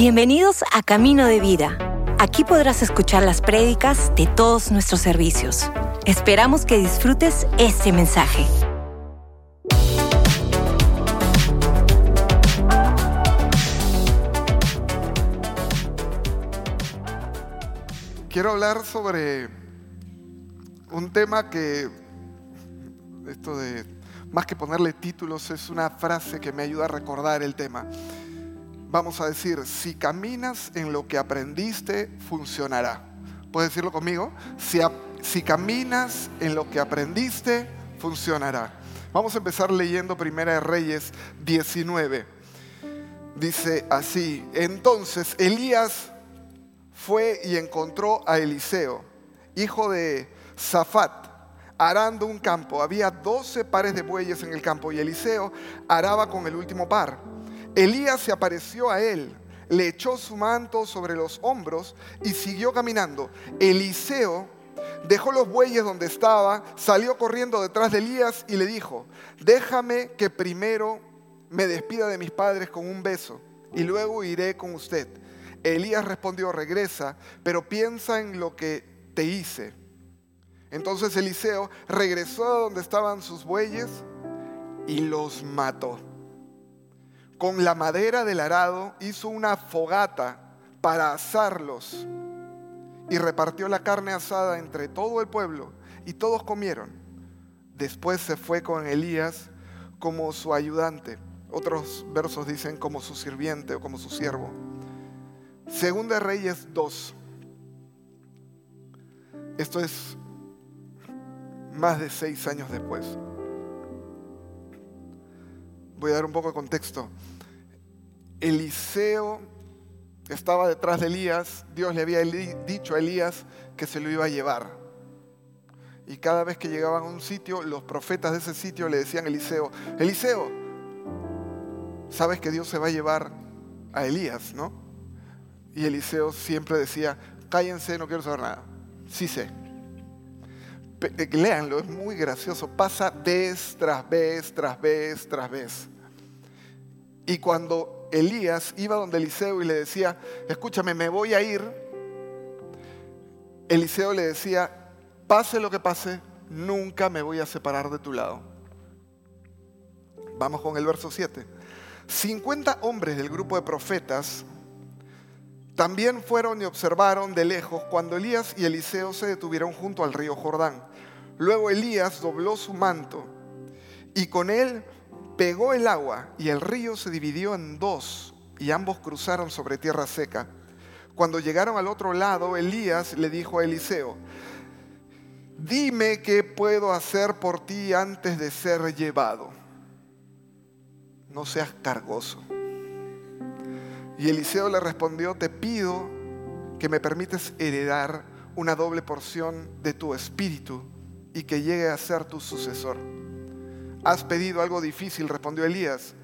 Bienvenidos a Camino de Vida. Aquí podrás escuchar las prédicas de todos nuestros servicios. Esperamos que disfrutes este mensaje. Quiero hablar sobre un tema que, esto de, más que ponerle títulos, es una frase que me ayuda a recordar el tema. Vamos a decir, si caminas en lo que aprendiste, funcionará. ¿Puedes decirlo conmigo? Si, caminas en lo que aprendiste, funcionará. Vamos a empezar leyendo Primera de Reyes 19. Dice así, entonces Elías fue y encontró a Eliseo, hijo de Zafat, arando un campo. Había doce pares de bueyes en el campo y Eliseo araba con el último par. Elías se apareció a él, le echó su manto sobre los hombros y siguió caminando. Eliseo dejó los bueyes donde estaba, salió corriendo detrás de Elías y le dijo, déjame que primero me despida de mis padres con un beso y luego iré con usted. Elías respondió, regresa, pero piensa en lo que te hice. Entonces Eliseo regresó a donde estaban sus bueyes y los mató. Con la madera del arado hizo una fogata para asarlos y repartió la carne asada entre todo el pueblo y todos comieron. Después se fue con Elías como su ayudante. Otros versos dicen como su sirviente o como su siervo. Segunda Reyes 2. Esto es más de seis años después. Voy a dar un poco de contexto. Eliseo estaba detrás de Elías. Dios le había dicho a Elías que se lo iba a llevar. Y cada vez que llegaban a un sitio, los profetas de ese sitio le decían a Eliseo, Eliseo, sabes que Dios se va a llevar a Elías, ¿no? Y Eliseo siempre decía, cállense, no quiero saber nada. Sí sé. Léanlo, es muy gracioso. Pasa vez tras vez, tras vez, tras vez. Y cuando Elías iba donde Eliseo y le decía, escúchame, me voy a ir, Eliseo le decía, pase lo que pase, nunca me voy a separar de tu lado. Vamos con el verso 7. 50 hombres del grupo de profetas también fueron y observaron de lejos cuando Elías y Eliseo se detuvieron junto al río Jordán. Luego Elías dobló su manto y con él pegó el agua y el río se dividió en dos y ambos cruzaron sobre tierra seca. Cuando llegaron al otro lado, Elías le dijo a Eliseo, dime qué puedo hacer por ti antes de ser llevado. No seas cargoso. Y Eliseo le respondió, te pido que me permites heredar una doble porción de tu espíritu y que llegue a ser tu sucesor. Has pedido algo difícil, respondió Elías.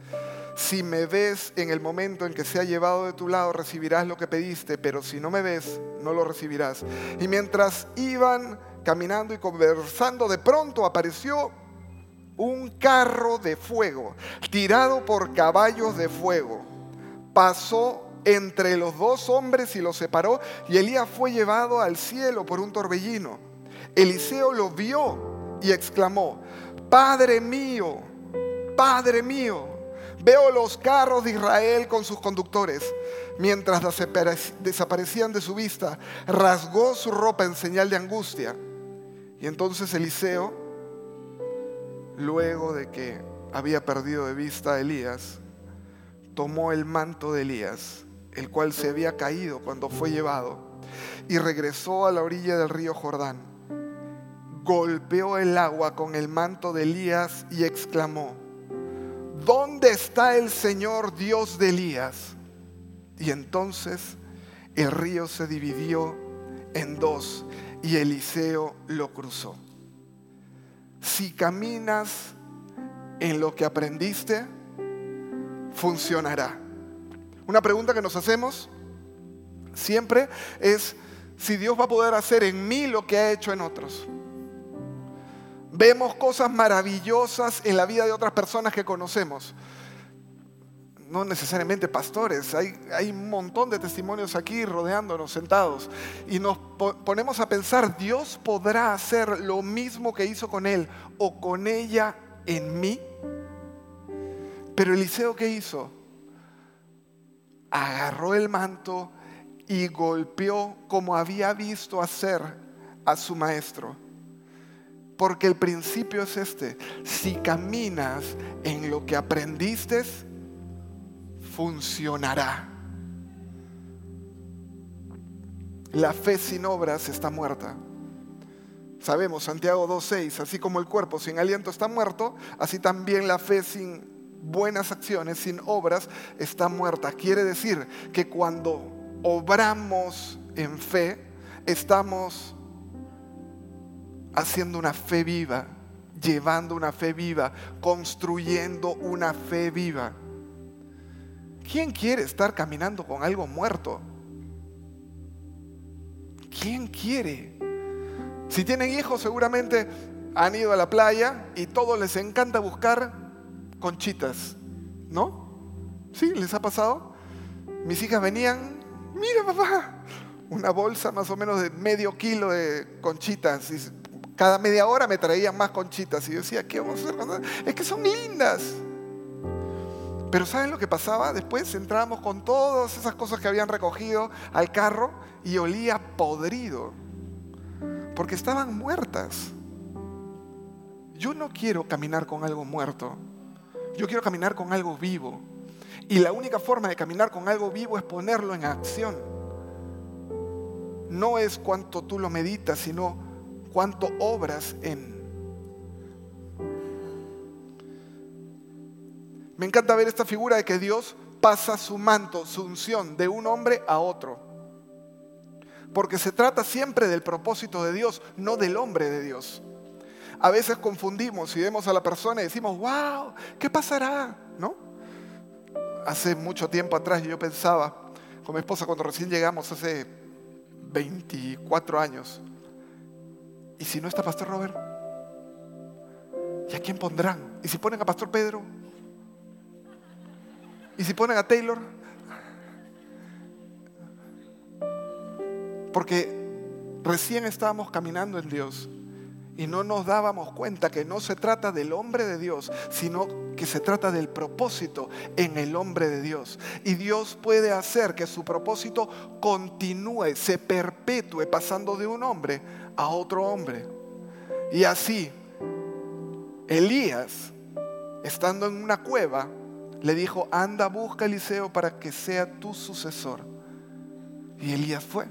Si me ves en el momento en que se ha llevado de tu lado, recibirás lo que pediste, pero si no me ves, no lo recibirás. Y mientras iban caminando y conversando, de pronto apareció un carro de fuego, tirado por caballos de fuego pasó entre los dos hombres y los separó, y Elías fue llevado al cielo por un torbellino. Eliseo lo vio y exclamó, Padre mío, Padre mío, veo los carros de Israel con sus conductores. Mientras desaparecían de su vista, rasgó su ropa en señal de angustia. Y entonces Eliseo, luego de que había perdido de vista a Elías, tomó el manto de Elías, el cual se había caído cuando fue llevado, y regresó a la orilla del río Jordán. Golpeó el agua con el manto de Elías y exclamó, ¿dónde está el Señor Dios de Elías? Y entonces el río se dividió en dos y Eliseo lo cruzó. Si caminas en lo que aprendiste, funcionará. Una pregunta que nos hacemos siempre es si Dios va a poder hacer en mí lo que ha hecho en otros. Vemos cosas maravillosas en la vida de otras personas que conocemos. no necesariamente pastores, hay, hay, un montón de testimonios aquí rodeándonos, sentados, y nos ponemos a pensar, Dios podrá hacer lo mismo que hizo con él o con ella en mí. Pero Eliseo, ¿qué hizo? Agarró el manto y golpeó como había visto hacer a su maestro. Porque el principio es este, si caminas en lo que aprendiste, funcionará. La fe sin obras está muerta. Sabemos, Santiago 2.6, así como el cuerpo sin aliento está muerto, así también la fe sin buenas acciones, sin obras, está muerta. Quiere decir que cuando obramos en fe, estamos haciendo una fe viva, llevando una fe viva, construyendo una fe viva. ¿Quién quiere estar caminando con algo muerto? ¿Quién quiere? Si tienen hijos, seguramente han ido a la playa y todos les encanta buscar conchitas, ¿no? ¿Sí? ¿Les ha pasado? Mis hijas venían, mira papá, una bolsa más o menos de medio kilo de conchitas. Y cada media hora me traían más conchitas. Y yo decía, ¿qué vamos a hacer? Es que son lindas. Pero ¿saben lo que pasaba? Después entrábamos con todas esas cosas que habían recogido al carro y olía podrido. Porque estaban muertas. Yo no quiero caminar con algo muerto. Yo quiero caminar con algo vivo. Y la única forma de caminar con algo vivo es ponerlo en acción. No es cuánto tú lo meditas, sino cuánto obras en. Me encanta ver esta figura de que Dios pasa su manto, su unción de un hombre a otro. Porque se trata siempre del propósito de Dios, no del hombre de Dios. A veces confundimos y vemos a la persona y decimos, wow, ¿qué pasará? ¿No? Hace mucho tiempo atrás yo pensaba con mi esposa cuando recién llegamos, hace 24 años, ¿y si no está Pastor Robert? ¿Y a quién pondrán? ¿Y si ponen a Pastor Pedro? ¿Y si ponen a Taylor? Porque recién estábamos caminando en Dios y no nos dábamos cuenta que no se trata del hombre de Dios, sino que se trata del propósito en el hombre de Dios. Y Dios puede hacer que su propósito continúe, se perpetúe pasando de un hombre a otro hombre. Y así, Elías, estando en una cueva, le dijo, anda, busca a Eliseo para que sea tu sucesor. Y Elías fue.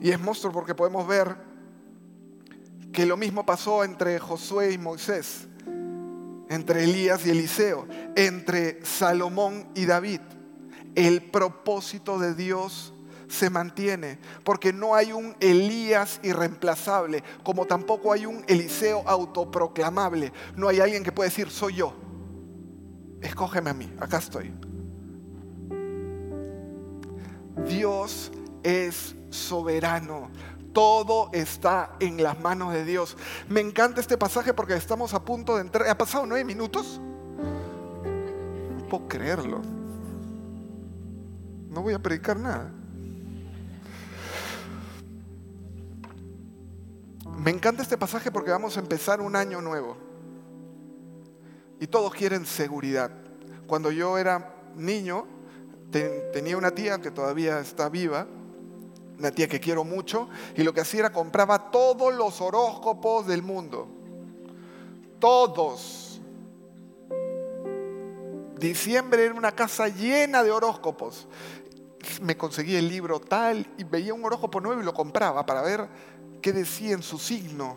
Y es monstruo porque podemos ver que lo mismo pasó entre Josué y Moisés, entre Elías y Eliseo, entre Salomón y David. El propósito de Dios se mantiene, porque no hay un Elías irreemplazable, como tampoco hay un Eliseo autoproclamable. No hay alguien que pueda decir, soy yo. Escógeme a mí, acá estoy. Dios es soberano. Todo está en las manos de Dios. Me encanta este pasaje porque estamos a punto de entrar. ¿Ha pasado nueve minutos? No puedo creerlo. No voy a predicar nada. Me encanta este pasaje porque vamos a empezar un año nuevo. Y todos quieren seguridad. Cuando yo era niño, tenía una tía que todavía está viva, una tía que quiero mucho, y lo que hacía era compraba todos los horóscopos del mundo. Todos. Diciembre era una casa llena de horóscopos. Me conseguí el libro tal y veía un horóscopo nuevo y lo compraba para ver qué decía en su signo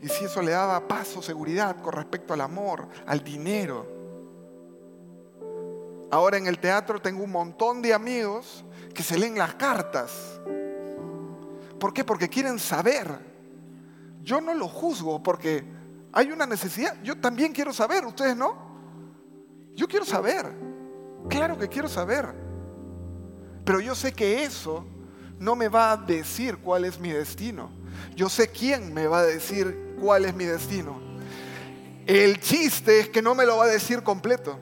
y si eso le daba paz o seguridad con respecto al amor, al dinero. Ahora en el teatro tengo un montón de amigos que se leen las cartas. ¿Por qué? Porque quieren saber. Yo no lo juzgo porque hay una necesidad. Yo también quiero saber, ustedes no. Yo quiero saber. Claro que quiero saber. Pero yo sé que eso no me va a decir cuál es mi destino. Yo sé quién me va a decir cuál es mi destino. El chiste es que no me lo va a decir completo.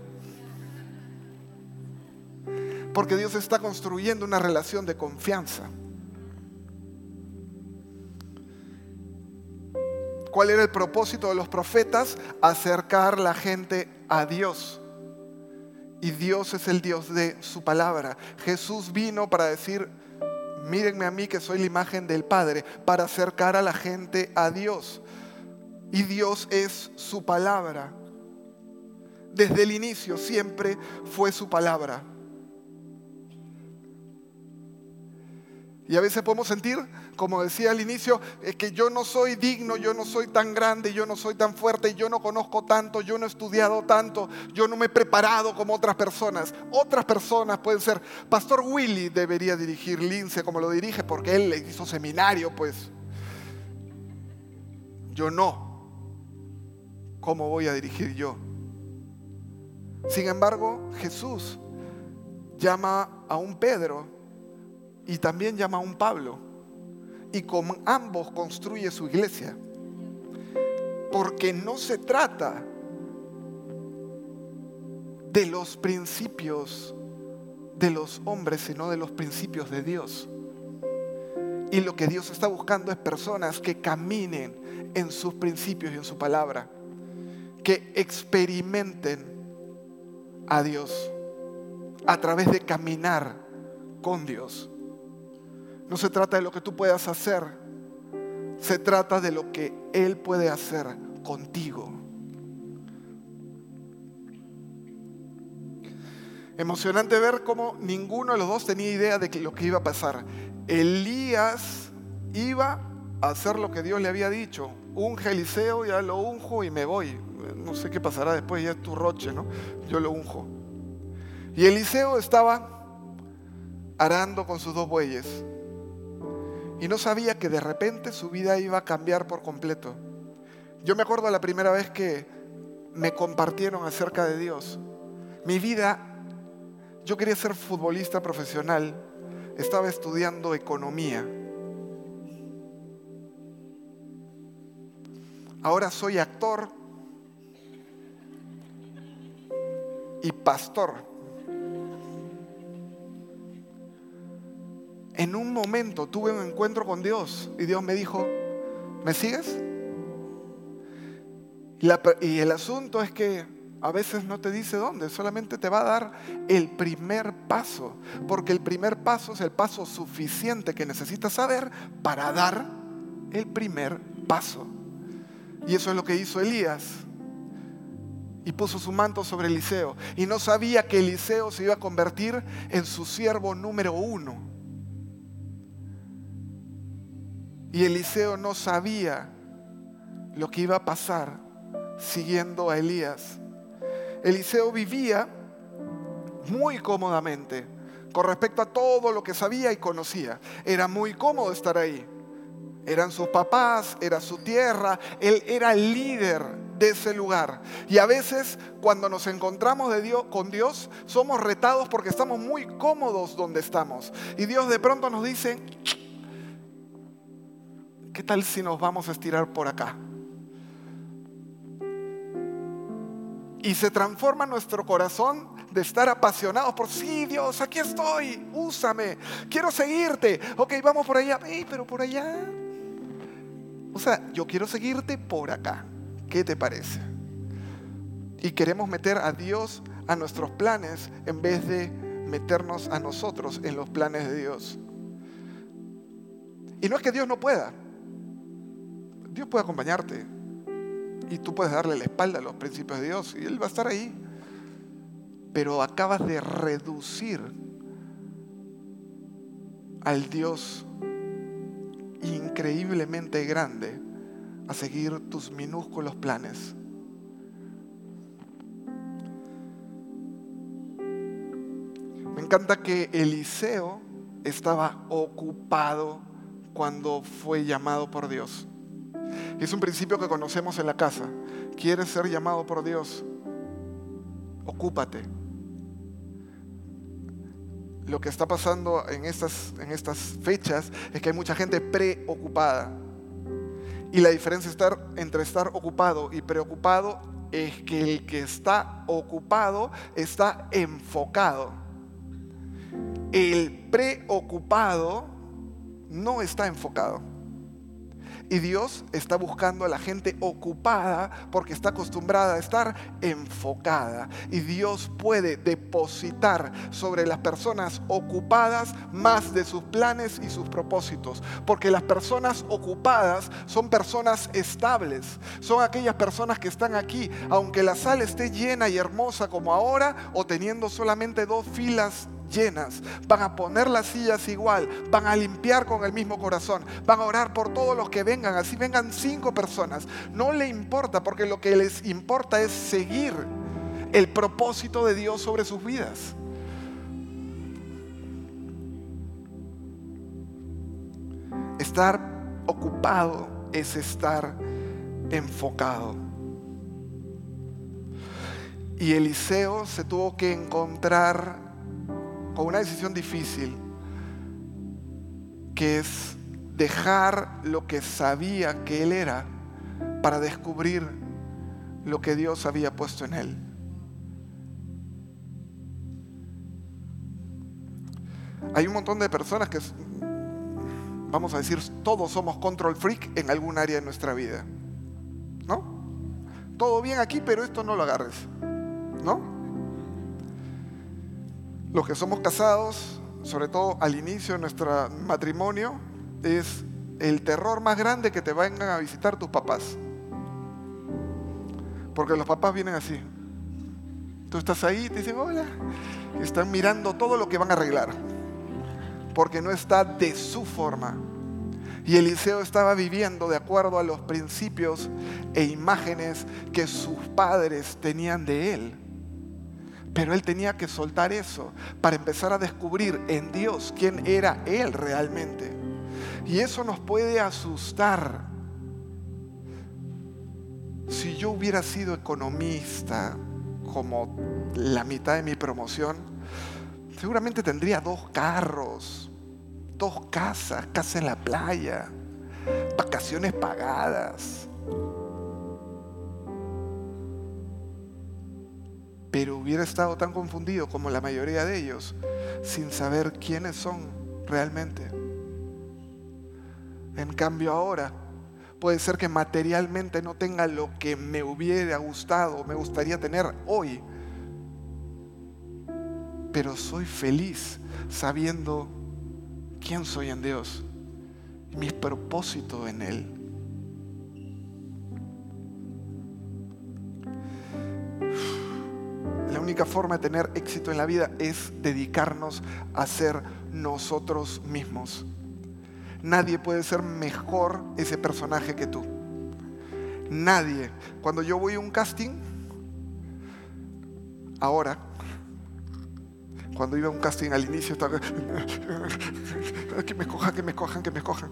Porque Dios está construyendo una relación de confianza. ¿Cuál era el propósito de los profetas? Acercar la gente a Dios. Y Dios es el Dios de su palabra. Jesús vino para decir, mírenme a mí que soy la imagen del Padre, para acercar a la gente a Dios. Y Dios es su palabra. Desde el inicio siempre fue su palabra. Y a veces podemos sentir, como decía al inicio, es que yo no soy digno, yo no soy tan grande, yo no soy tan fuerte, yo no conozco tanto, yo no he estudiado tanto, yo no me he preparado como otras personas. Otras personas pueden ser, Pastor Willy debería dirigir Lince como lo dirige porque él le hizo seminario, pues. Yo no. ¿Cómo voy a dirigir yo? Sin embargo, Jesús llama a un Pedro y también llama a un Pablo. Y con ambos construye su iglesia. Porque no se trata de los principios de los hombres, sino de los principios de Dios. Y lo que Dios está buscando es personas que caminen en sus principios y en su palabra, que experimenten a Dios a través de caminar con Dios. No se trata de lo que tú puedas hacer, se trata de lo que Él puede hacer contigo. Emocionante ver cómo ninguno de los dos tenía idea de lo que iba a pasar. Elías iba a hacer lo que Dios le había dicho. Unge Eliseo, ya lo unjo y me voy. No sé qué pasará después, ya es tu roche, ¿no? Yo lo unjo. Y Eliseo estaba arando con sus dos bueyes y no sabía que de repente su vida iba a cambiar por completo. Yo me acuerdo la primera vez que me compartieron acerca de Dios. Mi vida, yo quería ser futbolista profesional, estaba estudiando economía. Ahora soy actor y pastor. En un momento tuve un encuentro con Dios y Dios me dijo, ¿me sigues? Y, el asunto es que a veces no te dice dónde, solamente te va a dar el primer paso, porque el primer paso es el paso suficiente que necesitas saber para dar el primer paso. Y eso es lo que hizo Elías. Y puso su manto sobre Eliseo. Y no sabía que Eliseo se iba a convertir en su siervo número uno. Y Eliseo no sabía lo que iba a pasar siguiendo a Elías. Eliseo vivía muy cómodamente con respecto a todo lo que sabía y conocía. Era muy cómodo estar ahí. Eran sus papás, era su tierra, él era el líder de ese lugar. Y a veces cuando nos encontramos de Dios, con Dios, somos retados porque estamos muy cómodos donde estamos. Y Dios de pronto nos dice, ¿qué tal si nos vamos a estirar por acá? Y se transforma nuestro corazón de estar apasionados por, sí, Dios, aquí estoy, úsame, quiero seguirte. Ok, vamos por allá, pero por allá. O sea, yo quiero seguirte por acá. ¿Qué te parece? Y queremos meter a Dios a nuestros planes en vez de meternos a nosotros en los planes de Dios. Y no es que Dios no pueda, Dios puede acompañarte y tú puedes darle la espalda a los principios de Dios y Él va a estar ahí. Pero acabas de reducir al Dios increíblemente grande a seguir tus minúsculos planes. Me encanta que Eliseo estaba ocupado cuando fue llamado por Dios. Es un principio que conocemos en la casa. ¿Quieres ser llamado por Dios? Ocúpate. Lo que está pasando en estas, en estas fechas es que hay mucha gente preocupada. Y la diferencia estar, entre estar ocupado y preocupado es que el que está ocupado está enfocado. El preocupado no está enfocado. Y Dios está buscando a la gente ocupada porque está acostumbrada a estar enfocada. Y Dios puede depositar sobre las personas ocupadas más de sus planes y sus propósitos. Porque las personas ocupadas son personas estables. Son aquellas personas que están aquí, aunque la sala esté llena y hermosa como ahora, o teniendo solamente dos filas llenas, van a poner las sillas igual, van a limpiar con el mismo corazón, van a orar por todos los que vengan, así vengan cinco personas. No le importa porque lo que les importa es seguir el propósito de Dios sobre sus vidas. Estar ocupado es estar enfocado. Y Eliseo se tuvo que encontrar con una decisión difícil, que es dejar lo que sabía que él era para descubrir lo que Dios había puesto en él. Hay un montón de personas que, vamos a decir, todos somos control freak en algún área de nuestra vida. ¿No? Todo bien aquí, pero esto no lo agarres. ¿No? Los que somos casados, sobre todo al inicio de nuestro matrimonio, es el terror más grande que te vengan a visitar tus papás. Porque los papás vienen así. Tú estás ahí te dicen hola. Y están mirando todo lo que van a arreglar. Porque no está de su forma. Y Eliseo estaba viviendo de acuerdo a los principios e imágenes que sus padres tenían de él. Pero él tenía que soltar eso para empezar a descubrir en Dios quién era él realmente. Y eso nos puede asustar. Si yo hubiera sido economista como la mitad de mi promoción, seguramente tendría dos carros, dos casas, casa en la playa, vacaciones pagadas pero hubiera estado tan confundido como la mayoría de ellos, sin saber quiénes son realmente. En cambio ahora, puede ser que materialmente no tenga lo que me hubiera gustado, me gustaría tener hoy, pero soy feliz sabiendo quién soy en Dios y mis propósitos en Él. Única forma de tener éxito en la vida es dedicarnos a ser nosotros mismos. Nadie puede ser mejor ese personaje que tú. Nadie. Cuando yo voy a un casting, ahora, cuando iba a un casting al inicio estaba que me cojan, que me cojan, que me cojan.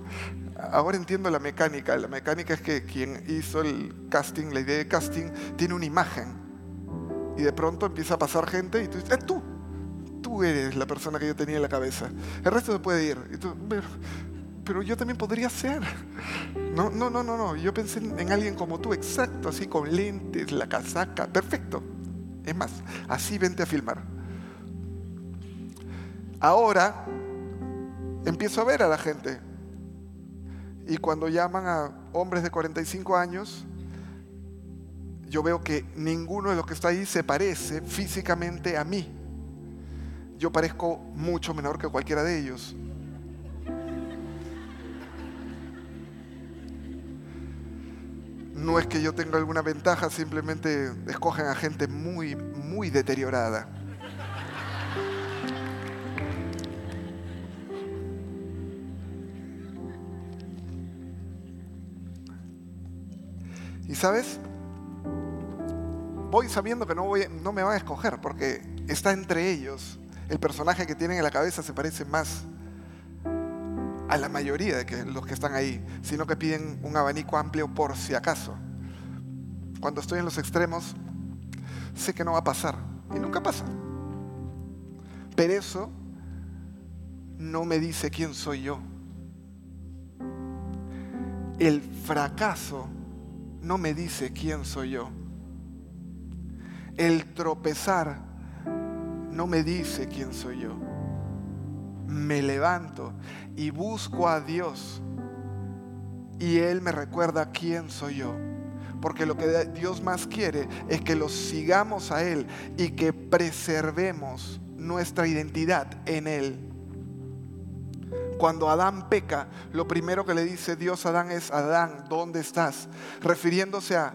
Ahora entiendo la mecánica. La mecánica es que quien hizo el casting, la idea de casting, tiene una imagen y de pronto empieza a pasar gente y tú dices, eh, tú, tú eres la persona que yo tenía en la cabeza. El resto se puede ir. pero, yo también podría ser. No, no, no, no, no. Yo pensé en, alguien como tú, exacto, así con lentes, la casaca, perfecto. Es más, así vente a filmar. Ahora empiezo a ver a la gente. Y cuando llaman a hombres de 45 años, yo veo que ninguno de los que está ahí se parece físicamente a mí. Yo parezco mucho menor que cualquiera de ellos. No es que yo tenga alguna ventaja, simplemente escogen a gente muy, muy deteriorada. ¿Y sabes? Voy sabiendo que no, voy, no me van a escoger porque está entre ellos. El personaje que tienen en la cabeza se parece más a la mayoría de los que están ahí, sino que piden un abanico amplio por si acaso. Cuando estoy en los extremos, sé que no va a pasar y nunca pasa. Pero eso no me dice quién soy yo. el fracaso no me dice quién soy yo. El tropezar no me dice quién soy yo. Me levanto y busco a Dios y Él me recuerda quién soy yo. Porque lo que Dios más quiere es que los sigamos a Él y que preservemos nuestra identidad en Él. Cuando Adán peca, lo primero que le dice Dios a Adán es, Adán, ¿dónde estás? Refiriéndose a,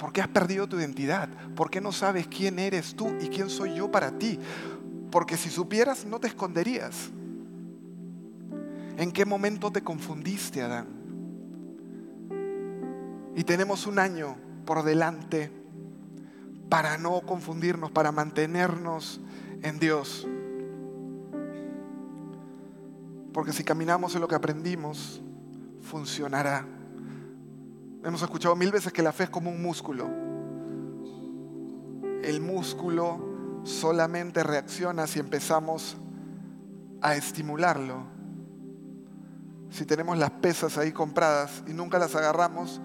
¿por qué has perdido tu identidad? ¿Por qué no sabes quién eres tú y quién soy yo para ti? Porque si supieras, no te esconderías. ¿En qué momento te confundiste, Adán? Y tenemos un año por delante para no confundirnos, para mantenernos en Dios. Porque si caminamos en lo que aprendimos, funcionará. Hemos escuchado mil veces que la fe es como un músculo. El músculo solamente reacciona si empezamos a estimularlo. Si tenemos las pesas ahí compradas y nunca las agarramos,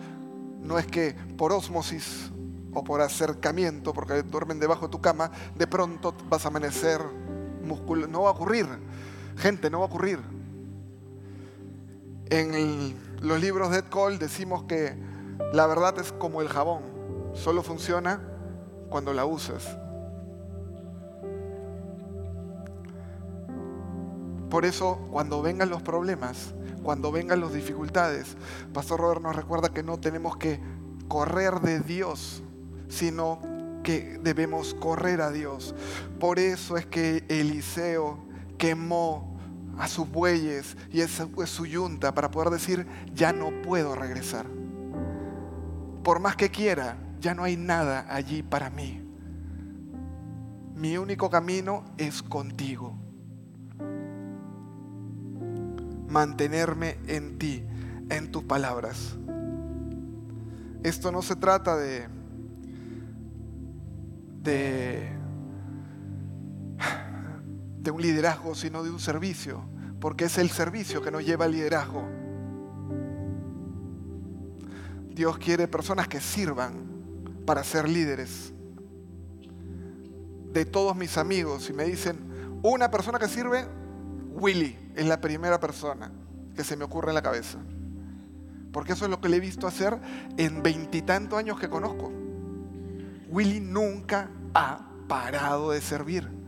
no es que por ósmosis o por acercamiento, porque duermen debajo de tu cama, de pronto vas a amanecer músculo. No va a ocurrir. Gente, no va a ocurrir. En los libros de Ed Cole decimos que la verdad es como el jabón, solo funciona cuando la usas. Por eso, cuando vengan los problemas, cuando vengan las dificultades, Pastor Robert nos recuerda que no tenemos que correr de Dios, sino que debemos correr a Dios. Por eso es que Eliseo quemó a sus bueyes y a su yunta para poder decir, ya no puedo regresar. Por más que quiera, ya no hay nada allí para mí. Mi único camino es contigo. Mantenerme en ti, en tus palabras. Esto no se trata de de, de un liderazgo, sino de un servicio, porque es el servicio que nos lleva al liderazgo. Dios quiere personas que sirvan para ser líderes. De todos mis amigos, si me dicen una persona que sirve, Willy es la primera persona que se me ocurre en la cabeza. Porque eso es lo que le he visto hacer en veintitantos años que conozco. Willy nunca ha parado de servir.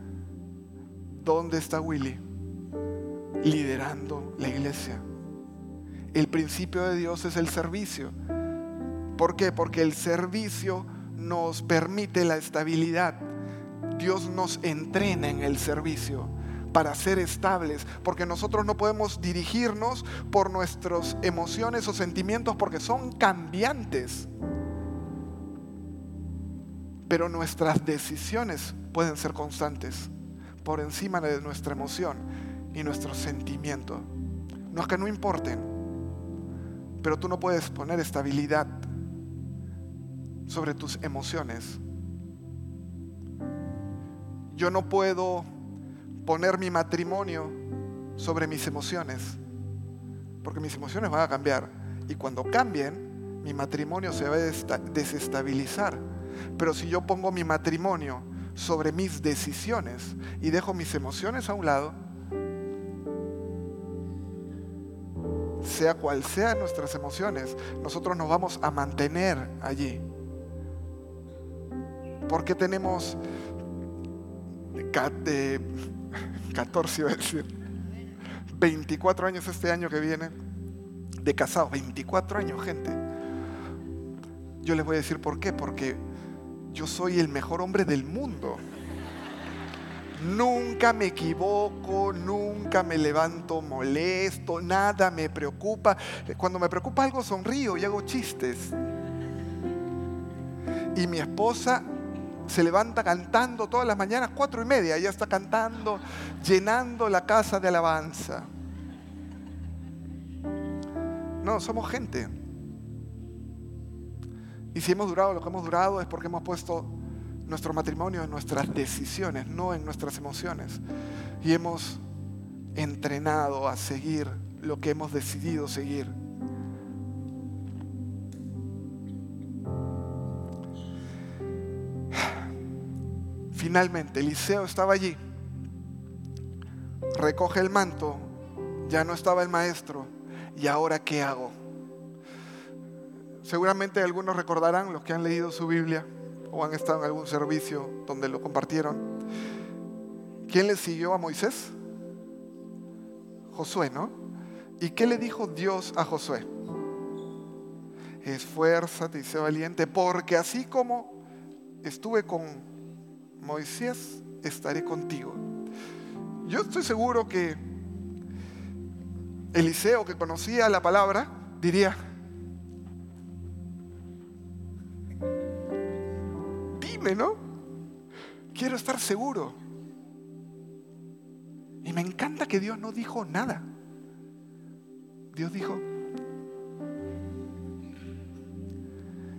¿Dónde está Willy? Liderando la iglesia. El principio de Dios es el servicio. ¿Por qué? Porque el servicio nos permite la estabilidad. Dios nos entrena en el servicio para ser estables, porque nosotros no podemos dirigirnos por nuestras emociones o sentimientos porque son cambiantes. Pero nuestras decisiones pueden ser constantes por encima de nuestra emoción y nuestro sentimiento. No es que no importen, pero tú no puedes poner estabilidad sobre tus emociones. Yo no puedo poner mi matrimonio sobre mis emociones, porque mis emociones van a cambiar. Y cuando cambien, mi matrimonio se va a desestabilizar. Pero si yo pongo mi matrimonio sobre mis decisiones y dejo mis emociones a un lado, sea cual sean nuestras emociones, nosotros nos vamos a mantener allí. Porque tenemos 14, iba a decir, 24 años este año que viene de casado, 24 años, gente. Yo les voy a decir por qué, porque yo soy el mejor hombre del mundo. Nunca me equivoco, nunca me levanto molesto, nada me preocupa. Cuando me preocupa algo sonrío y hago chistes. Y mi esposa se levanta cantando todas las mañanas, cuatro y media, ella está cantando, llenando la casa de alabanza. No, somos gente. Y si hemos durado lo que hemos durado es porque hemos puesto nuestro matrimonio en nuestras decisiones, no en nuestras emociones. Y hemos entrenado a seguir lo que hemos decidido seguir. Finalmente, Eliseo estaba allí, recoge el manto, ya no estaba el maestro, ¿y ahora qué hago? Seguramente algunos recordarán, los que han leído su Biblia o han estado en algún servicio donde lo compartieron, ¿quién le siguió a Moisés? Josué, ¿no? ¿Y qué le dijo Dios a Josué? Esfuérzate y sé valiente, porque así como estuve con Moisés, estaré contigo. Yo estoy seguro que Eliseo, que conocía la palabra, diría, ¿no? Quiero estar seguro. Y me encanta que Dios no dijo nada. Dios dijo,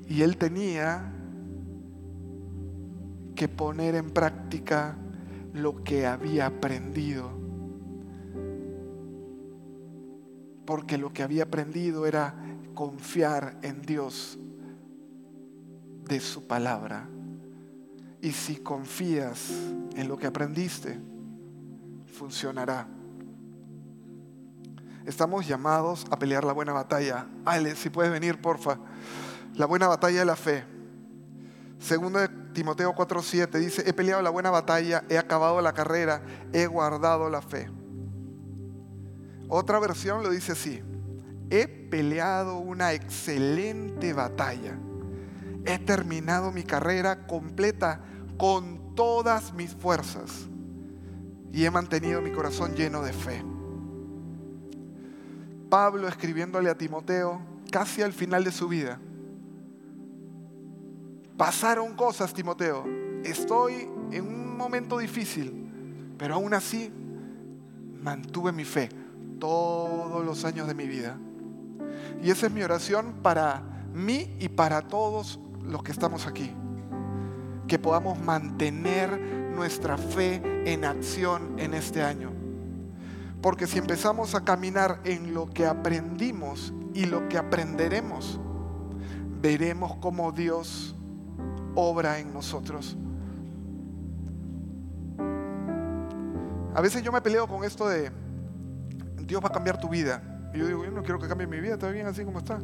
y él tenía que poner en práctica lo que había aprendido. Porque lo que había aprendido era confiar en Dios de su palabra. Y si confías en lo que aprendiste, funcionará. Estamos llamados a pelear la buena batalla. Ale, si puedes venir, porfa. La buena batalla de la fe. Segundo de Timoteo 4:7 dice, he peleado la buena batalla, he acabado la carrera, he guardado la fe. Otra versión lo dice así, he peleado una excelente batalla, he terminado mi carrera completa con todas mis fuerzas y he mantenido mi corazón lleno de fe. Pablo escribiéndole a Timoteo casi al final de su vida, Pasaron cosas, Timoteo. Estoy en un momento difícil, pero aún así mantuve mi fe todos los años de mi vida. Y esa es mi oración para mí y para todos los que estamos aquí. Que podamos mantener nuestra fe en acción en este año. Porque si empezamos a caminar en lo que aprendimos y lo que aprenderemos, veremos cómo Dios obra en nosotros. A veces yo me peleo con esto de Dios va a cambiar tu vida. Y yo digo, yo no quiero que cambie mi vida, está bien así como está.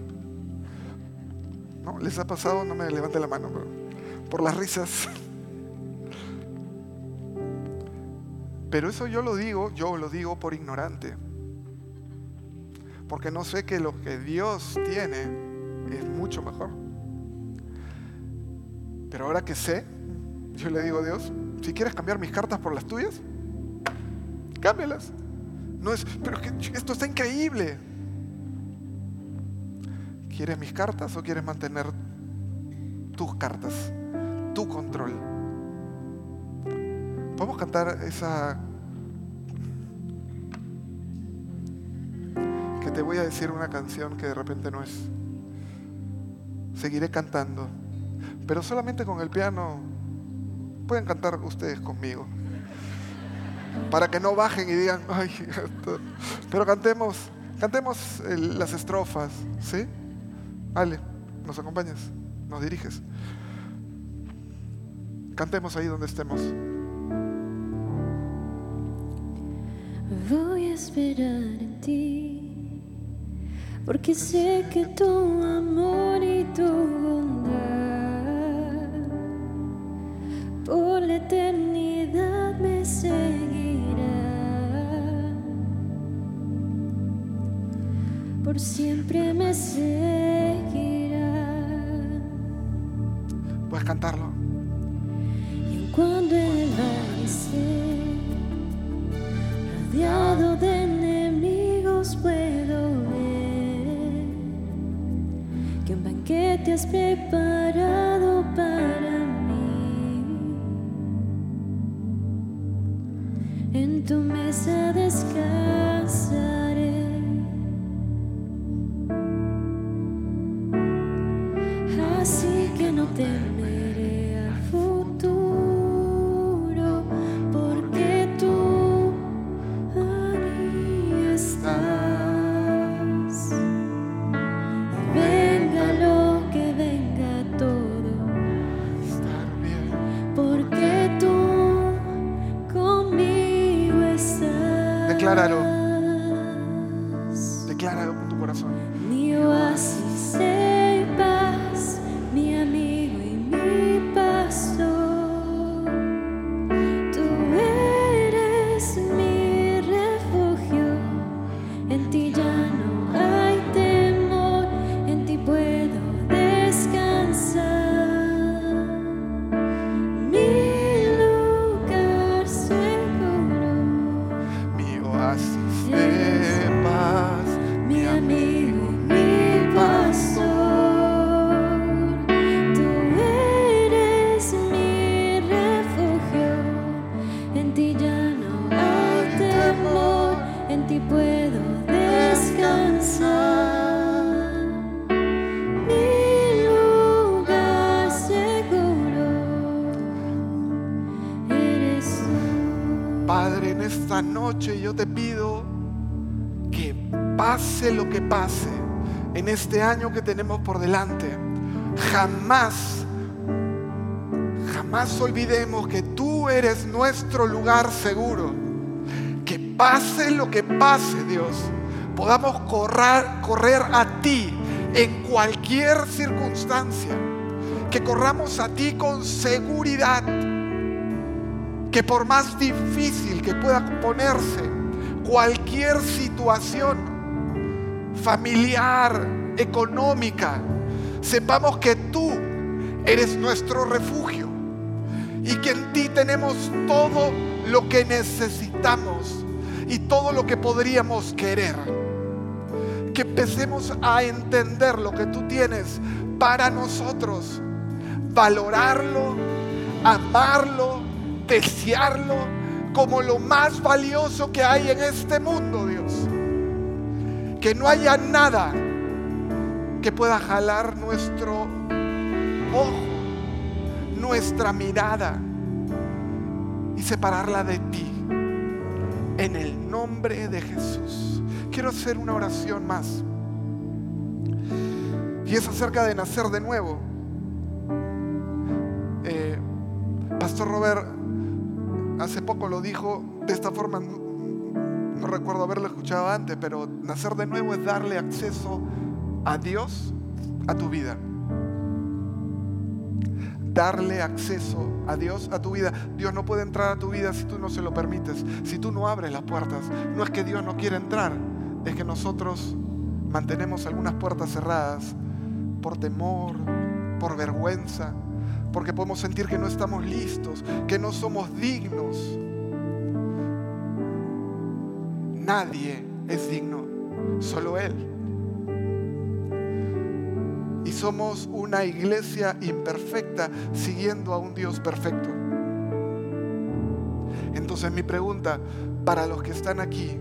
¿No? ¿Les ha pasado? No me levante la mano, por las risas. Pero eso yo lo digo, yo lo digo por ignorante. Porque no sé que lo que Dios tiene es mucho mejor. Pero ahora que sé, yo le digo a Dios, si quieres cambiar mis cartas por las tuyas, cámbialas. No es, pero que esto está increíble. ¿Quieres mis cartas o quieres mantener tus cartas, tu control? Podemos cantar esa que te voy a decir una canción que de repente no es. Seguiré cantando. Pero solamente con el piano pueden cantar ustedes conmigo. Para que no bajen y digan, ay, pero cantemos, cantemos las estrofas, ¿sí? Ale, ¿nos acompañas? ¿Nos diriges? Cantemos ahí donde estemos. Voy a esperar en ti, porque sé que tu amor y tu bondad por la eternidad me seguirá. Por siempre me seguirá. Puedes cantarlo. Cuando el valle rodeado de enemigos, puedo ver que un banquete has preparado para mí. en tu mesa descansaré. Que pase en este año que tenemos por delante, jamás, jamás olvidemos que tú eres nuestro lugar seguro. Que pase lo que pase, Dios, podamos correr, correr a ti en cualquier circunstancia. Que corramos a ti con seguridad que por más difícil que pueda ponerse cualquier situación familiar, económica, sepamos que tú eres nuestro refugio y que en ti tenemos todo lo que necesitamos y todo lo que podríamos querer. Que empecemos a entender lo que tú tienes para nosotros, valorarlo, amarlo, desearlo como lo más valioso que hay en este mundo, Dios. Que no haya nada que pueda jalar nuestro ojo, nuestra mirada y separarla de ti. En el nombre de Jesús. Quiero hacer una oración más. Y es acerca de nacer de nuevo. Eh, Pastor Robert hace poco lo dijo de esta forma, no, recuerdo haberlo escuchado antes, pero nacer de nuevo es darle acceso a Dios a tu vida. Darle acceso a Dios a tu vida. Dios no puede entrar a tu vida si tú no se lo permites, si tú no abres las puertas. No es que Dios no quiere entrar, es que nosotros mantenemos algunas puertas cerradas por temor, por vergüenza, porque podemos sentir que no estamos listos, que no somos dignos. Nadie es digno, solo Él. Y somos una iglesia imperfecta siguiendo a un Dios perfecto. Entonces mi pregunta para los que están aquí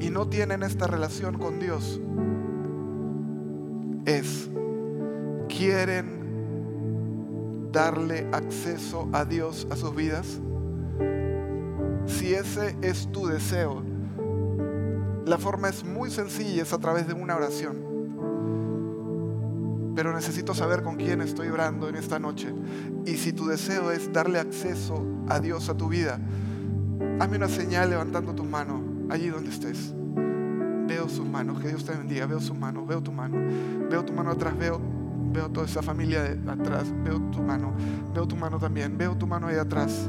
y no tienen esta relación con Dios es, ¿quieren darle acceso a Dios a sus vidas? Si ese es tu deseo, la forma es muy sencilla, es a través de una oración. Pero necesito saber con quién estoy orando en esta noche. Y si tu deseo es darle acceso a Dios a tu vida, hazme una señal levantando tu mano allí donde estés. Veo sus manos, que Dios te bendiga, veo sus manos, veo tu mano, veo tu mano atrás, veo Veo toda esa familia atrás. Veo tu mano. Veo tu mano también. Veo tu mano ahí atrás.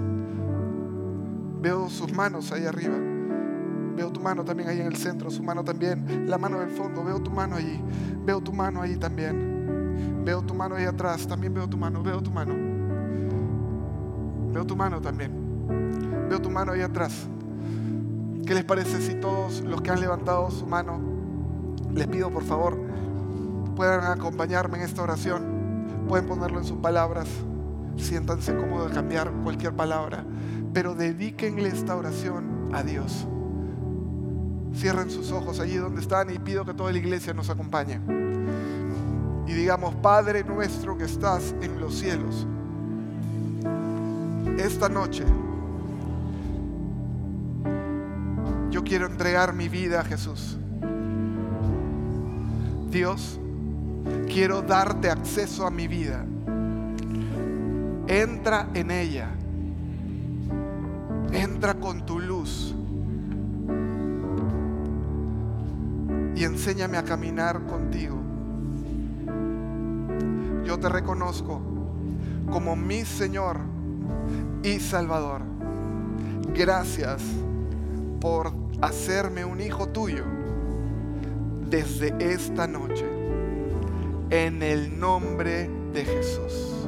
Veo sus manos ahí arriba. Veo tu mano también ahí en el centro. Su mano también. La mano del fondo. Veo tu mano allí. Veo tu mano ahí también. Veo tu mano ahí atrás. También veo tu mano. Veo tu mano. Veo tu mano también. Veo tu mano ahí atrás. ¿Qué les parece si todos los que han levantado su mano, les pido por favor, puedan acompañarme en esta oración? Pueden ponerlo en sus palabras. Siéntanse cómodos de cambiar cualquier palabra, pero dedíquenle esta oración a Dios. Cierren sus ojos allí donde están y pido que toda la iglesia nos acompañe. Y digamos, Padre nuestro que estás en los cielos, esta noche yo quiero entregar mi vida a Jesús. Dios, quiero darte acceso a mi vida. Entra en ella. Entra con tu luz. Y enséñame a caminar contigo. Yo te reconozco como mi Señor y Salvador. Gracias por hacerme un hijo tuyo desde esta noche. En el nombre de Jesús.